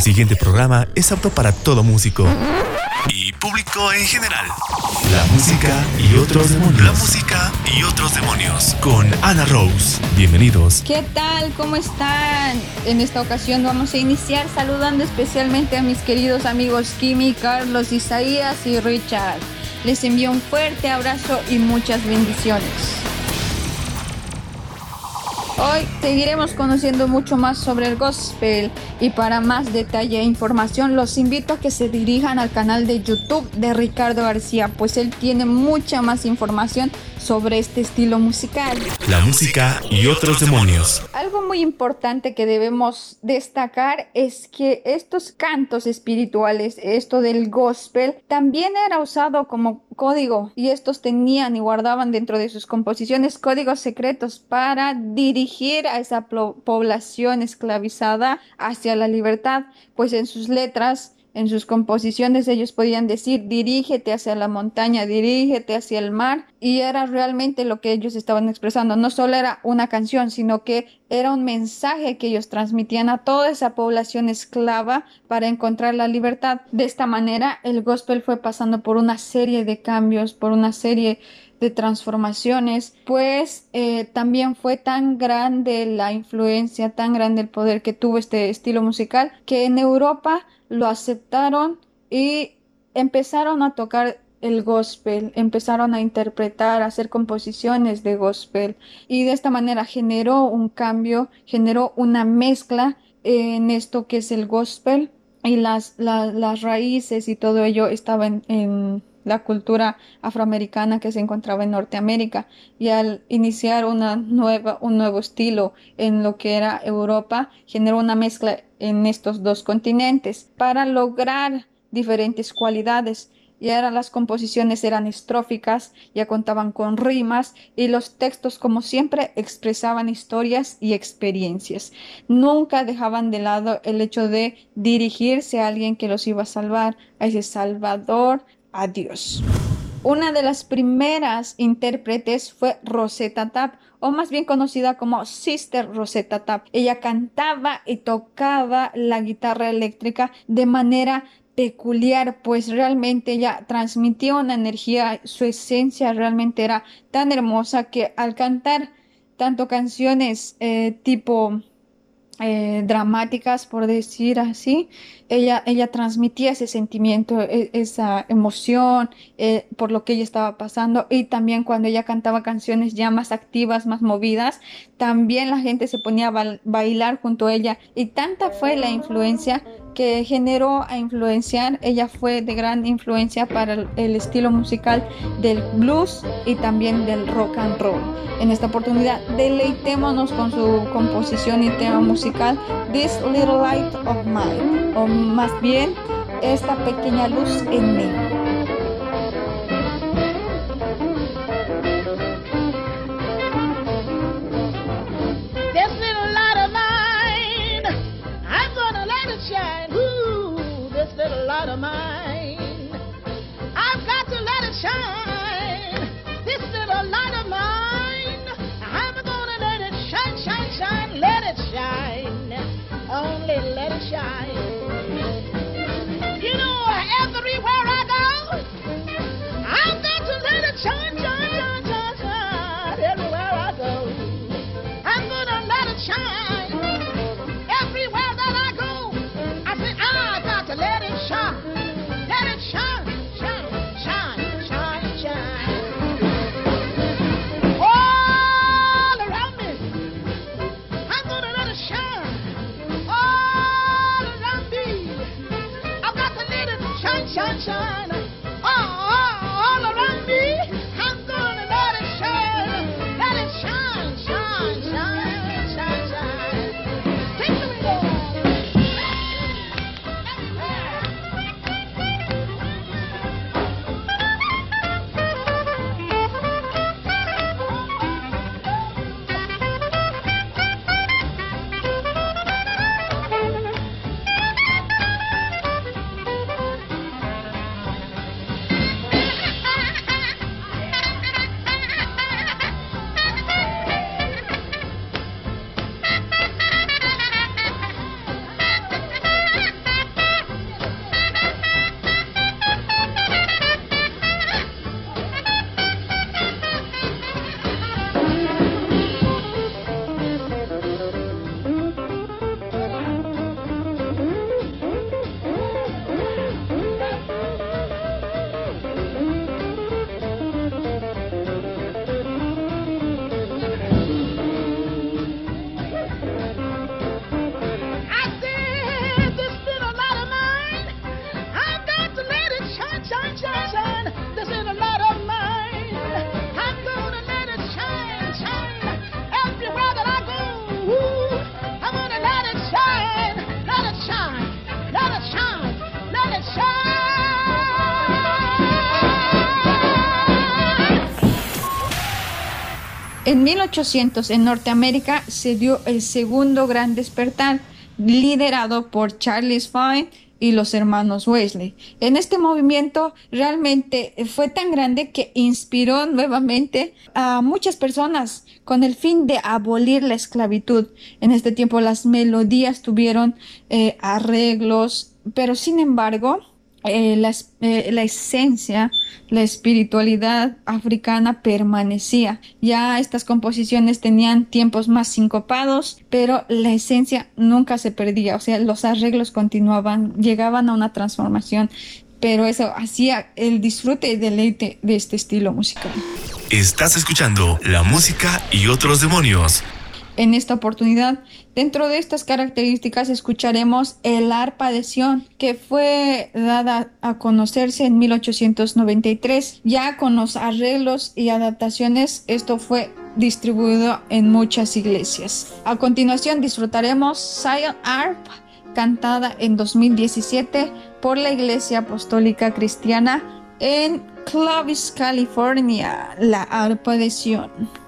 El siguiente programa es apto para todo músico y público en general. La música y otros demonios. La música y otros demonios con Ana Rose. Bienvenidos. ¿Qué tal? ¿Cómo están? En esta ocasión vamos a iniciar saludando especialmente a mis queridos amigos Kimi, Carlos, Isaías y Richard. Les envío un fuerte abrazo y muchas bendiciones. Hoy seguiremos conociendo mucho más sobre el gospel y para más detalle e información los invito a que se dirijan al canal de YouTube de Ricardo García, pues él tiene mucha más información sobre este estilo musical. La música y otros demonios. Algo muy importante que debemos destacar es que estos cantos espirituales, esto del gospel, también era usado como código y estos tenían y guardaban dentro de sus composiciones códigos secretos para dirigir a esa población esclavizada hacia la libertad, pues en sus letras en sus composiciones ellos podían decir dirígete hacia la montaña, dirígete hacia el mar y era realmente lo que ellos estaban expresando. No solo era una canción, sino que era un mensaje que ellos transmitían a toda esa población esclava para encontrar la libertad. De esta manera el gospel fue pasando por una serie de cambios, por una serie de transformaciones, pues eh, también fue tan grande la influencia, tan grande el poder que tuvo este estilo musical, que en Europa lo aceptaron y empezaron a tocar el gospel, empezaron a interpretar, a hacer composiciones de gospel. Y de esta manera generó un cambio, generó una mezcla en esto que es el gospel y las, las raíces y todo ello estaba en la cultura afroamericana que se encontraba en Norteamérica y al iniciar una nueva, un nuevo estilo en lo que era Europa, generó una mezcla en estos dos continentes para lograr diferentes cualidades y ahora las composiciones eran estróficas, ya contaban con rimas y los textos como siempre expresaban historias y experiencias. Nunca dejaban de lado el hecho de dirigirse a alguien que los iba a salvar, a ese Salvador Adiós. Una de las primeras intérpretes fue Rosetta Tap, o más bien conocida como Sister Rosetta Tap. Ella cantaba y tocaba la guitarra eléctrica de manera peculiar, pues realmente ella transmitía una energía, su esencia realmente era tan hermosa que al cantar tanto canciones eh, tipo eh, dramáticas, por decir así, ella, ella transmitía ese sentimiento, e, esa emoción eh, por lo que ella estaba pasando. Y también cuando ella cantaba canciones ya más activas, más movidas, también la gente se ponía a bailar junto a ella. Y tanta fue la influencia que generó a influenciar, ella fue de gran influencia para el estilo musical del blues y también del rock and roll. En esta oportunidad, deleitémonos con su composición y tema musical This Little Light of Mine, o más bien, esta pequeña luz en mí. En 1800 en Norteamérica se dio el segundo gran despertar, liderado por Charles Fine y los hermanos Wesley. En este movimiento realmente fue tan grande que inspiró nuevamente a muchas personas con el fin de abolir la esclavitud. En este tiempo las melodías tuvieron eh, arreglos, pero sin embargo eh, la, eh, la, esencia, la espiritualidad africana permanecía. Ya estas composiciones tenían tiempos más sincopados, pero la esencia nunca se perdía. O sea, los arreglos continuaban, llegaban a una transformación, pero eso hacía el disfrute y deleite de este estilo musical. Estás escuchando la música y otros demonios en esta oportunidad. Dentro de estas características escucharemos el arpa de Sion, que fue dada a conocerse en 1893. Ya con los arreglos y adaptaciones, esto fue distribuido en muchas iglesias. A continuación disfrutaremos Zion Arp, cantada en 2017 por la Iglesia Apostólica Cristiana en Clovis, California, la arpa de Sion.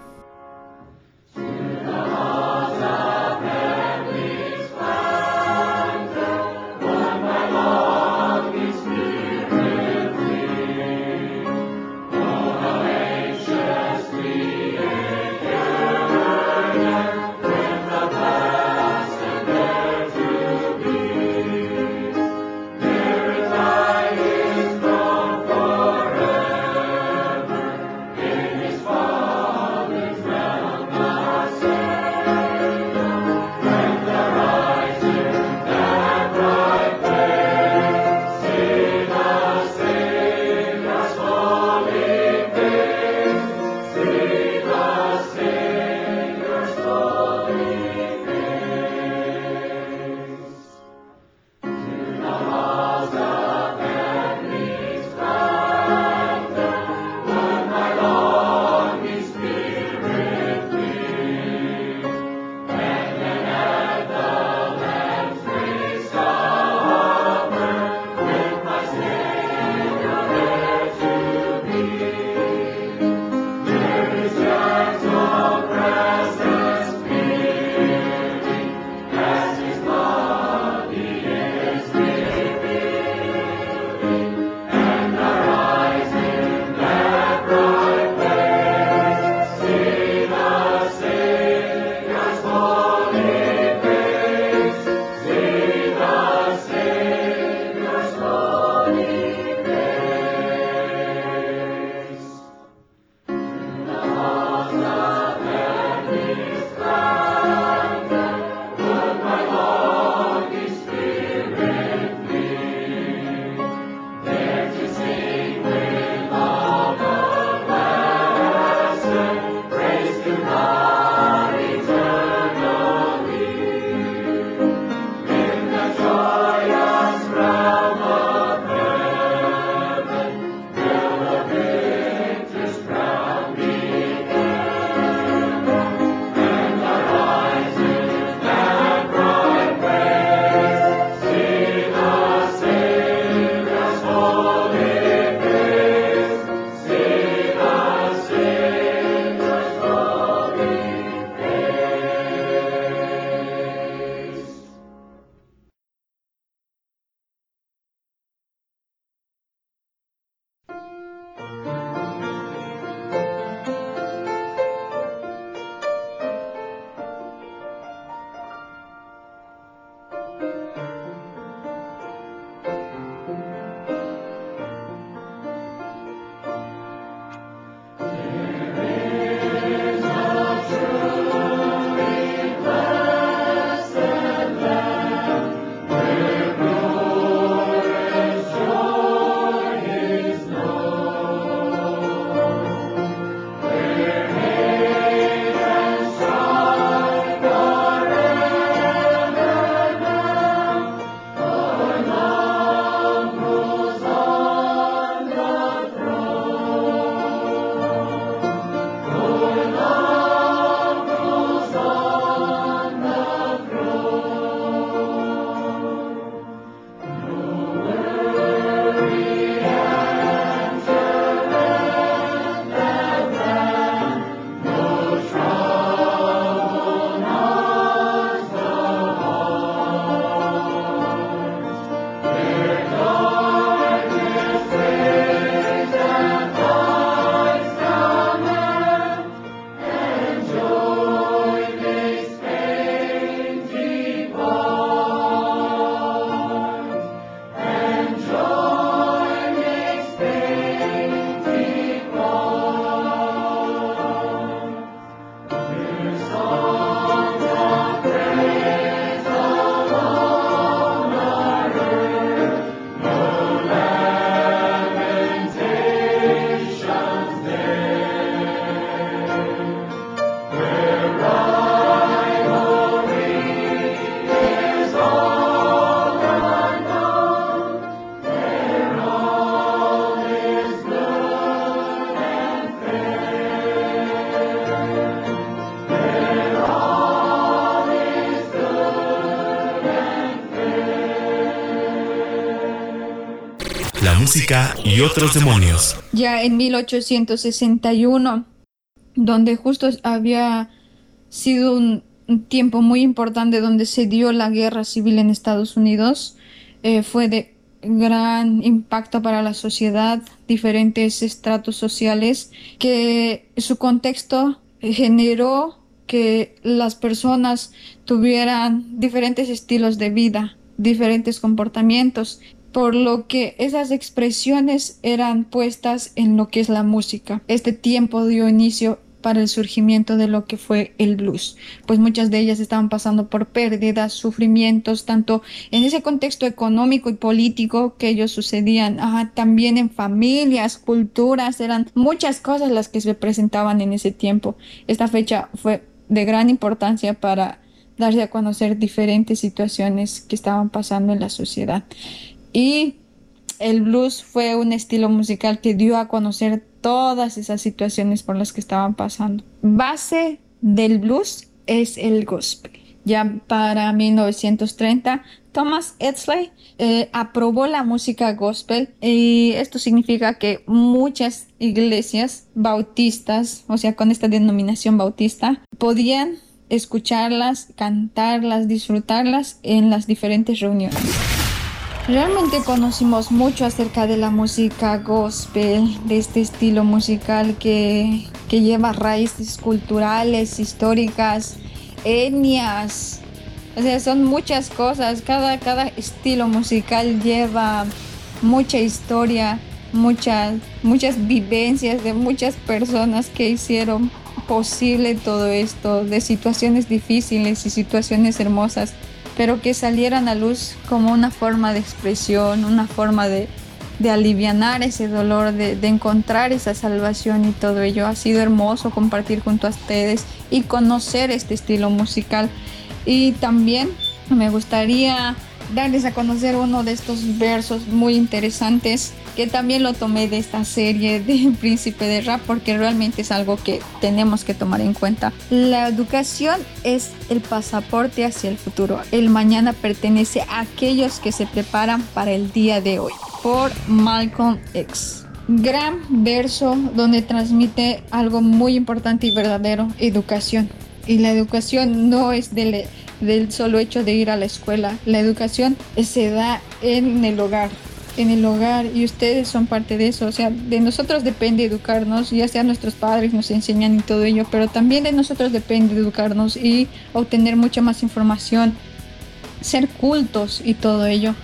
Amen. Y otros demonios. Ya en 1861, donde justo había sido un, tiempo muy importante donde se dio la guerra civil en Estados Unidos, eh, fue de gran impacto para la sociedad, diferentes estratos sociales, que su contexto generó que las personas tuvieran diferentes estilos de vida, diferentes comportamientos, por lo que esas expresiones eran puestas en lo que es la música. Este tiempo dio inicio para el surgimiento de lo que fue el blues, pues muchas de ellas estaban pasando por pérdidas, sufrimientos, tanto en ese contexto económico y político que ellos sucedían, también en familias, culturas, eran muchas cosas las que se presentaban en ese tiempo. Esta fecha fue de gran importancia para darse a conocer diferentes situaciones que estaban pasando en la sociedad. Y el blues fue un estilo musical que dio a conocer todas esas situaciones por las que estaban pasando. Base del blues es el gospel. Ya para 1930, Thomas Edsley eh, aprobó la música gospel y esto significa que muchas iglesias bautistas, o sea, con esta denominación bautista, podían escucharlas, cantarlas, disfrutarlas en las diferentes reuniones. Realmente conocimos mucho acerca de la música gospel, de este estilo musical que, lleva raíces culturales, históricas, etnias. O sea, son muchas cosas. Cada, cada estilo musical lleva mucha historia, muchas, muchas vivencias de muchas personas que hicieron posible todo esto, de situaciones difíciles y situaciones hermosas pero que salieran a luz como una forma de expresión, una forma de, de alivianar ese dolor, de, de, encontrar esa salvación y todo ello. Ha sido hermoso compartir junto a ustedes y conocer este estilo musical. Y también me gustaría darles a conocer uno de estos versos muy interesantes que también lo tomé de esta serie de Príncipe de Rap porque realmente es algo que tenemos que tomar en cuenta. La educación es el pasaporte hacia el futuro. El mañana pertenece a aquellos que se preparan para el día de hoy. Por Malcolm X. Gran verso donde transmite algo muy importante y verdadero, educación. Y la educación no es del, del solo hecho de ir a la escuela. La educación se da en el hogar en el hogar y ustedes son parte de eso. O sea, de nosotros depende educarnos, ya sea nuestros padres nos enseñan y todo ello, pero también de nosotros depende educarnos y obtener mucha más información, ser cultos y todo ello.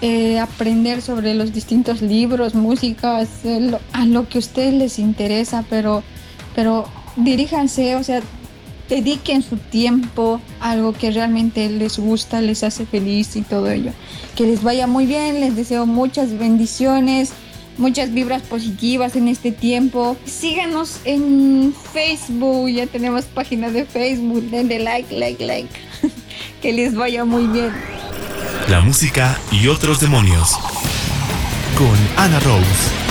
Eh, aprender sobre los distintos libros, músicas, eh, a lo que a ustedes les interesa, pero, pero diríjanse, o sea, dediquen su tiempo a algo que realmente les gusta, les hace feliz y todo ello. Que les vaya muy bien, les deseo muchas bendiciones, muchas vibras positivas en este tiempo. Síganos en Facebook, ya tenemos página de Facebook, denle like, like, like. que les vaya muy bien. La música y otros demonios con Ana Rose.